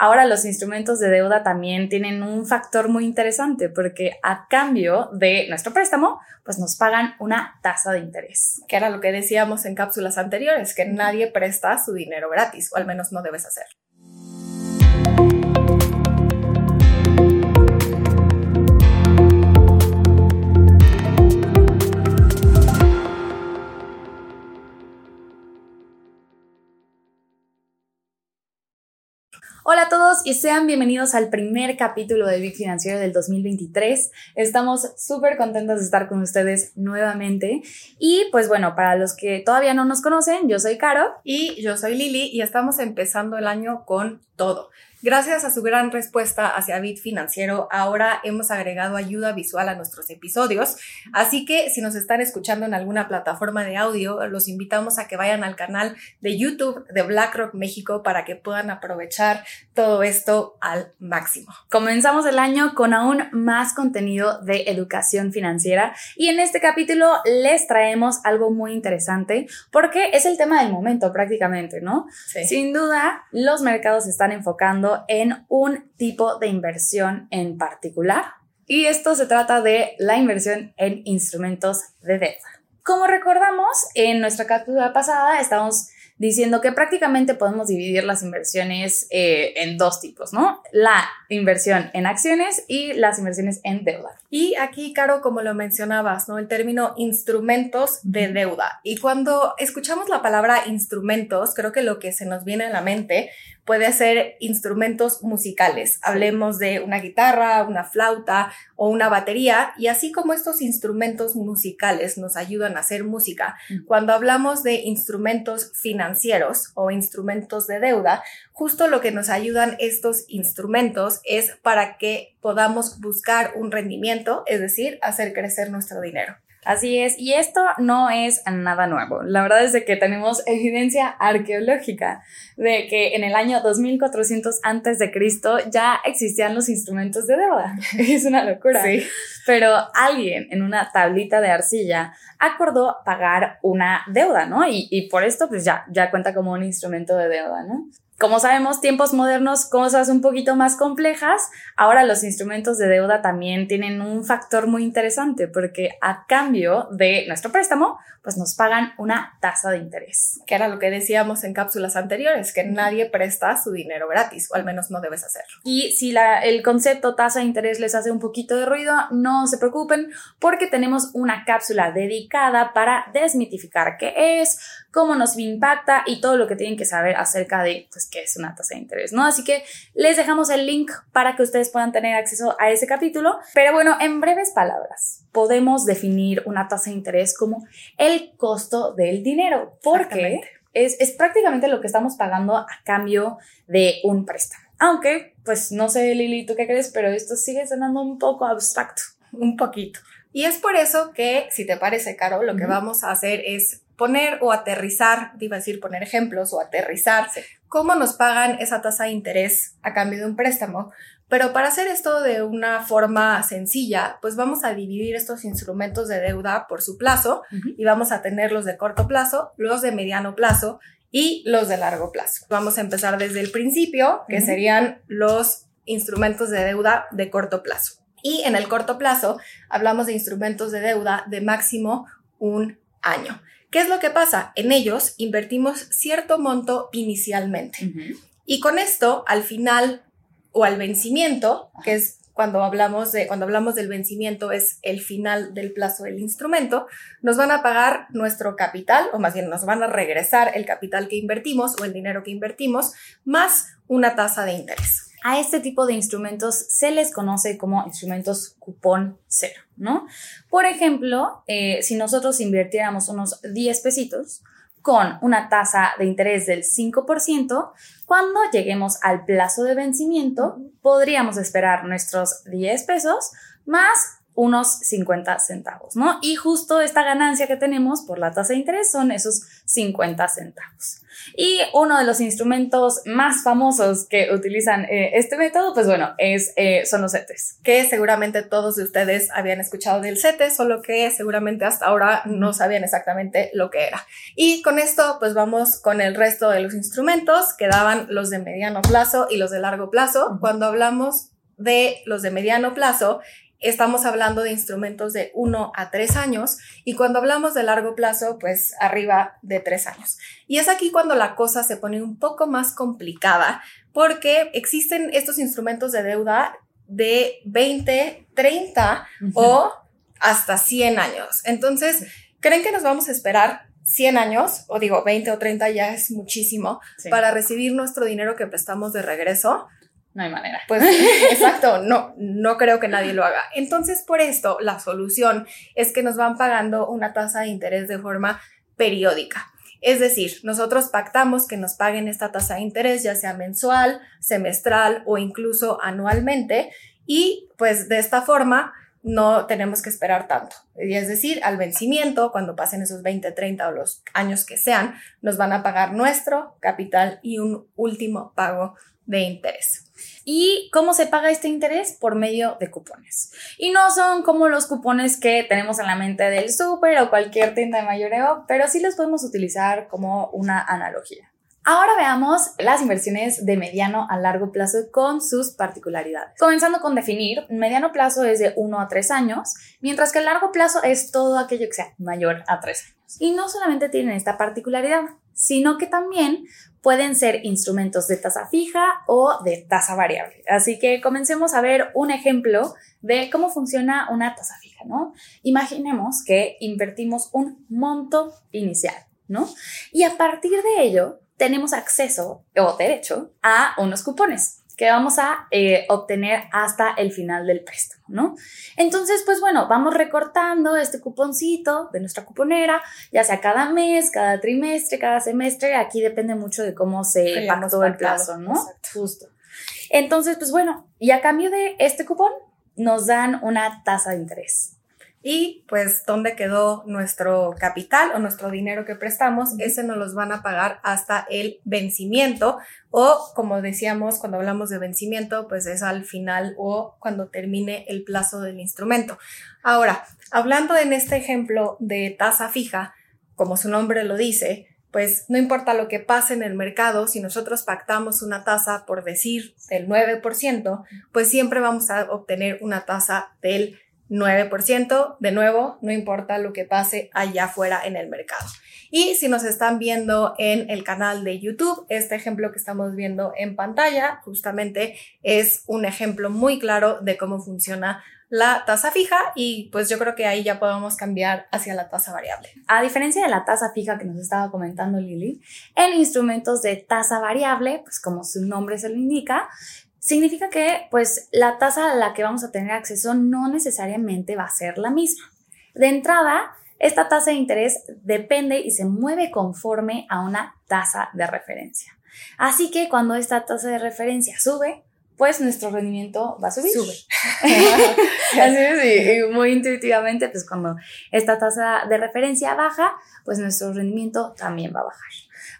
Ahora los instrumentos de deuda también tienen un factor muy interesante porque a cambio de nuestro préstamo, pues nos pagan una tasa de interés. Que era lo que decíamos en cápsulas anteriores, que nadie presta su dinero gratis, o al menos no debes hacerlo. Y sean bienvenidos al primer capítulo de Big Financiero del 2023. Estamos súper contentos de estar con ustedes nuevamente. Y pues bueno, para los que todavía no nos conocen, yo soy Caro. Y yo soy Lili y estamos empezando el año con todo. Gracias a su gran respuesta hacia Bit Financiero, ahora hemos agregado ayuda visual a nuestros episodios. Así que si nos están escuchando en alguna plataforma de audio, los invitamos a que vayan al canal de YouTube de BlackRock México para que puedan aprovechar todo esto al máximo. Comenzamos el año con aún más contenido de educación financiera y en este capítulo les traemos algo muy interesante porque es el tema del momento prácticamente, ¿no? Sin duda, los mercados se están enfocando en un tipo de inversión en particular. Y esto se trata de la inversión en instrumentos de deuda. Como recordamos, en nuestra captura pasada estamos diciendo que prácticamente podemos dividir las inversiones eh, en dos tipos, ¿no? La inversión en acciones y las inversiones en deuda. Y aquí, Caro, como lo mencionabas, ¿no? El término instrumentos de deuda. Y cuando escuchamos la palabra instrumentos, creo que lo que se nos viene a la mente puede ser instrumentos musicales. Hablemos de una guitarra, una flauta o una batería. Y así como estos instrumentos musicales nos ayudan a hacer música, cuando hablamos de instrumentos financieros o instrumentos de deuda, justo lo que nos ayudan estos instrumentos es para que podamos buscar un rendimiento, es decir, hacer crecer nuestro dinero. Así es, y esto no es nada nuevo. La verdad es de que tenemos evidencia arqueológica de que en el año 2400 antes de Cristo ya existían los instrumentos de deuda. Es una locura. Sí. Pero alguien en una tablita de arcilla acordó pagar una deuda, ¿no? Y, y por esto pues ya, ya cuenta como un instrumento de deuda, ¿no? Como sabemos, tiempos modernos, cosas un poquito más complejas. Ahora los instrumentos de deuda también tienen un factor muy interesante porque a cambio de nuestro préstamo, pues nos pagan una tasa de interés. Que era lo que decíamos en cápsulas anteriores, que nadie presta su dinero gratis, o al menos no debes hacerlo. Y si la, el concepto tasa de interés les hace un poquito de ruido, no se preocupen porque tenemos una cápsula dedicada para desmitificar qué es, cómo nos impacta y todo lo que tienen que saber acerca de pues, qué es una tasa de interés, ¿no? Así que les dejamos el link para que ustedes puedan tener acceso a ese capítulo. Pero bueno, en breves palabras, podemos definir una tasa de interés como el costo del dinero, porque es, es prácticamente lo que estamos pagando a cambio de un préstamo. Aunque, pues no sé, Lili, ¿tú qué crees? Pero esto sigue sonando un poco abstracto. Un poquito. Y es por eso que, si te parece, Caro, lo que vamos a hacer es poner o aterrizar, iba a decir poner ejemplos o aterrizar, cómo nos pagan esa tasa de interés a cambio de un préstamo. Pero para hacer esto de una forma sencilla, pues vamos a dividir estos instrumentos de deuda por su plazo y vamos a tener los de corto plazo, los de mediano plazo y los de largo plazo. Vamos a empezar desde el principio, que serían los instrumentos de deuda de corto plazo. Y en el corto plazo hablamos de instrumentos de deuda de máximo un año. ¿Qué es lo que pasa? En ellos invertimos cierto monto inicialmente. Y con esto, al final o al vencimiento, que es cuando hablamos, de, cuando hablamos del vencimiento, es el final del plazo del instrumento, nos van a pagar nuestro capital, o más bien nos van a regresar el capital que invertimos o el dinero que invertimos, más una tasa de interés. A este tipo de instrumentos se les conoce como instrumentos cupón cero, ¿no? Por ejemplo, eh, si nosotros invirtiéramos unos 10 pesitos con una tasa de interés del 5%, cuando lleguemos al plazo de vencimiento, podríamos esperar nuestros 10 pesos más unos 50 centavos, ¿no? Y justo esta ganancia que tenemos por la tasa de interés son esos 50 centavos. Y uno de los instrumentos más famosos que utilizan eh, este método, pues bueno, es, eh, son los CETES. Que seguramente todos de ustedes habían escuchado del CETES, solo que seguramente hasta ahora no sabían exactamente lo que era. Y con esto, pues vamos con el resto de los instrumentos, que daban los de mediano plazo y los de largo plazo. Cuando hablamos de los de mediano plazo, estamos hablando de instrumentos de 1 a 3 años y cuando hablamos de largo plazo, pues arriba de 3 años. Y es aquí cuando la cosa se pone un poco más complicada porque existen estos instrumentos de deuda de 20, 30 o hasta 100 años. Entonces, ¿creen que nos vamos a esperar 100 años, o digo 20 o 30 ya es muchísimo, para recibir nuestro dinero que prestamos de regreso? No hay manera. Pues exacto, no, no creo que nadie lo haga. Entonces, por esto, la solución es que nos van pagando una tasa de interés de forma periódica. Es decir, nosotros pactamos que nos paguen esta tasa de interés, ya sea mensual, semestral o incluso anualmente, y pues de esta forma no tenemos que esperar tanto. Y es decir, al vencimiento, cuando pasen esos 20, 30 o los años que sean, nos van a pagar nuestro capital y un último pago de interés. ¿Y cómo se paga este interés? Por medio de cupones. Y no son como los cupones que tenemos en la mente del súper o cualquier tienda de mayoreo, pero sí los podemos utilizar como una analogía. Ahora veamos las inversiones de mediano a largo plazo con sus particularidades. Comenzando con definir, mediano plazo es de 1 a 3 años, mientras que largo plazo es todo aquello que sea mayor a 3 años. Y no solamente tienen esta particularidad, sino que también pueden ser instrumentos de tasa fija o de tasa variable. Así que comencemos a ver un ejemplo de cómo funciona una tasa fija, ¿no? Imaginemos que invertimos un monto inicial, ¿no? Y a partir de ello tenemos acceso o derecho a unos cupones que vamos a eh, obtener hasta el final del préstamo, ¿no? Entonces, pues bueno, vamos recortando este cuponcito de nuestra cuponera, ya sea cada mes, cada trimestre, cada semestre, aquí depende mucho de cómo se pactó el plazo, ¿no? Justo. Entonces, pues bueno, y a cambio de este cupón, nos dan una tasa de interés y pues dónde quedó nuestro capital o nuestro dinero que prestamos, ese nos los van a pagar hasta el vencimiento o como decíamos cuando hablamos de vencimiento, pues es al final o cuando termine el plazo del instrumento. Ahora, hablando en este ejemplo de tasa fija, como su nombre lo dice, pues no importa lo que pase en el mercado, si nosotros pactamos una tasa por decir del 9%, pues siempre vamos a obtener una tasa del 9%, de nuevo, no importa lo que pase allá afuera en el mercado. Y si nos están viendo en el canal de YouTube, este ejemplo que estamos viendo en pantalla justamente es un ejemplo muy claro de cómo funciona la tasa fija y pues yo creo que ahí ya podemos cambiar hacia la tasa variable. A diferencia de la tasa fija que nos estaba comentando Lili, en instrumentos de tasa variable, pues como su nombre se lo indica, significa que pues la tasa a la que vamos a tener acceso no necesariamente va a ser la misma. De entrada, esta tasa de interés depende y se mueve conforme a una tasa de referencia. Así que cuando esta tasa de referencia sube, pues nuestro rendimiento va a subir. Sube. Así es, y muy intuitivamente, pues cuando esta tasa de referencia baja, pues nuestro rendimiento también va a bajar.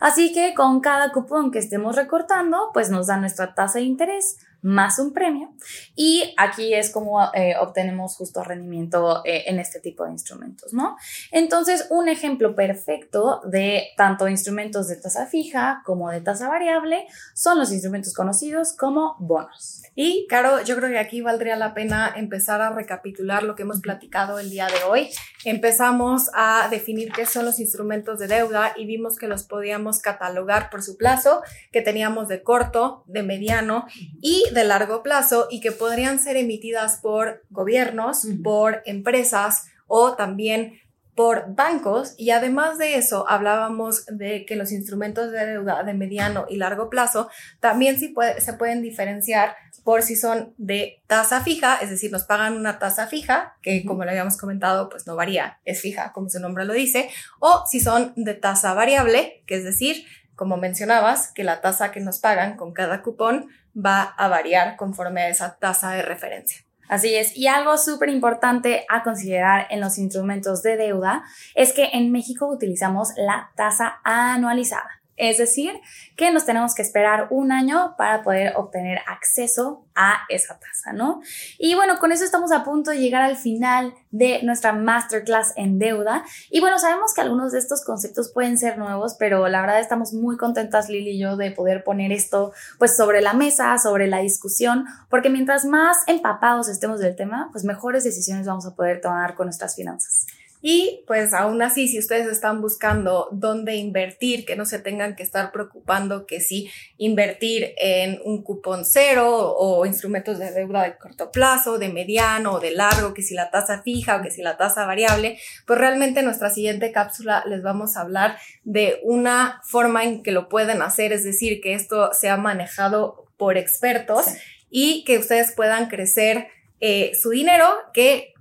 Así que con cada cupón que estemos recortando, pues nos da nuestra tasa de interés más un premio. Y aquí es como eh, obtenemos justo rendimiento eh, en este tipo de instrumentos, ¿no? Entonces, un ejemplo perfecto de tanto instrumentos de tasa fija como de tasa variable son los instrumentos conocidos como bonos. Y, Caro, yo creo que aquí valdría la pena empezar a recapitular lo que hemos platicado el día de hoy. Empezamos a definir qué son los instrumentos de deuda y vimos que los podíamos catalogar por su plazo, que teníamos de corto, de mediano y de largo plazo y que podrían ser emitidas por gobiernos, por empresas o también por bancos. Y además de eso hablábamos de que los instrumentos de deuda de mediano y largo plazo también se, se pueden diferenciar por si son de tasa fija, es decir, nos pagan una tasa fija, que como lo habíamos comentado, pues no varía, es fija, como su nombre lo dice, o si son de tasa variable, que es decir, como mencionabas, que la tasa que nos pagan con cada cupón va a variar conforme a esa tasa de referencia. Así es, y algo súper importante a considerar en los instrumentos de deuda es que en México utilizamos la tasa anualizada. Es decir, que nos tenemos que esperar un año para poder obtener acceso a esa tasa, ¿no? Y bueno, con eso estamos a punto de llegar al final de nuestra masterclass en deuda. Y bueno, sabemos que algunos de estos conceptos pueden ser nuevos, pero la verdad estamos muy contentas, Lili y yo, de poder poner esto pues sobre la mesa, sobre la discusión, porque mientras más empapados estemos del tema, pues mejores decisiones vamos a poder tomar con nuestras finanzas. Y pues aún así, si ustedes están buscando dónde invertir, que no se tengan que estar preocupando que si invertir en un cupón cero o instrumentos de deuda de corto plazo, de mediano o de largo, que si la tasa fija o que si la tasa variable, pues realmente en nuestra siguiente cápsula les vamos a hablar de una forma en que lo pueden hacer, es decir, que esto sea manejado por expertos y que ustedes puedan crecer eh, su dinero, que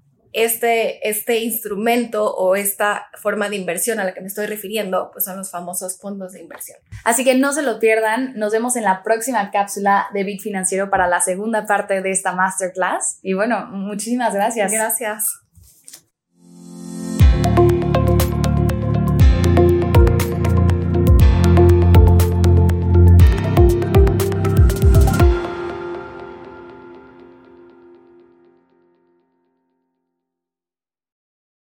este, este instrumento o esta forma de inversión a la que me estoy refiriendo, pues son los famosos fondos de inversión. Así que no se lo pierdan. Nos vemos en la próxima cápsula de Bit Financiero para la segunda parte de esta masterclass. Y bueno, muchísimas gracias. Gracias.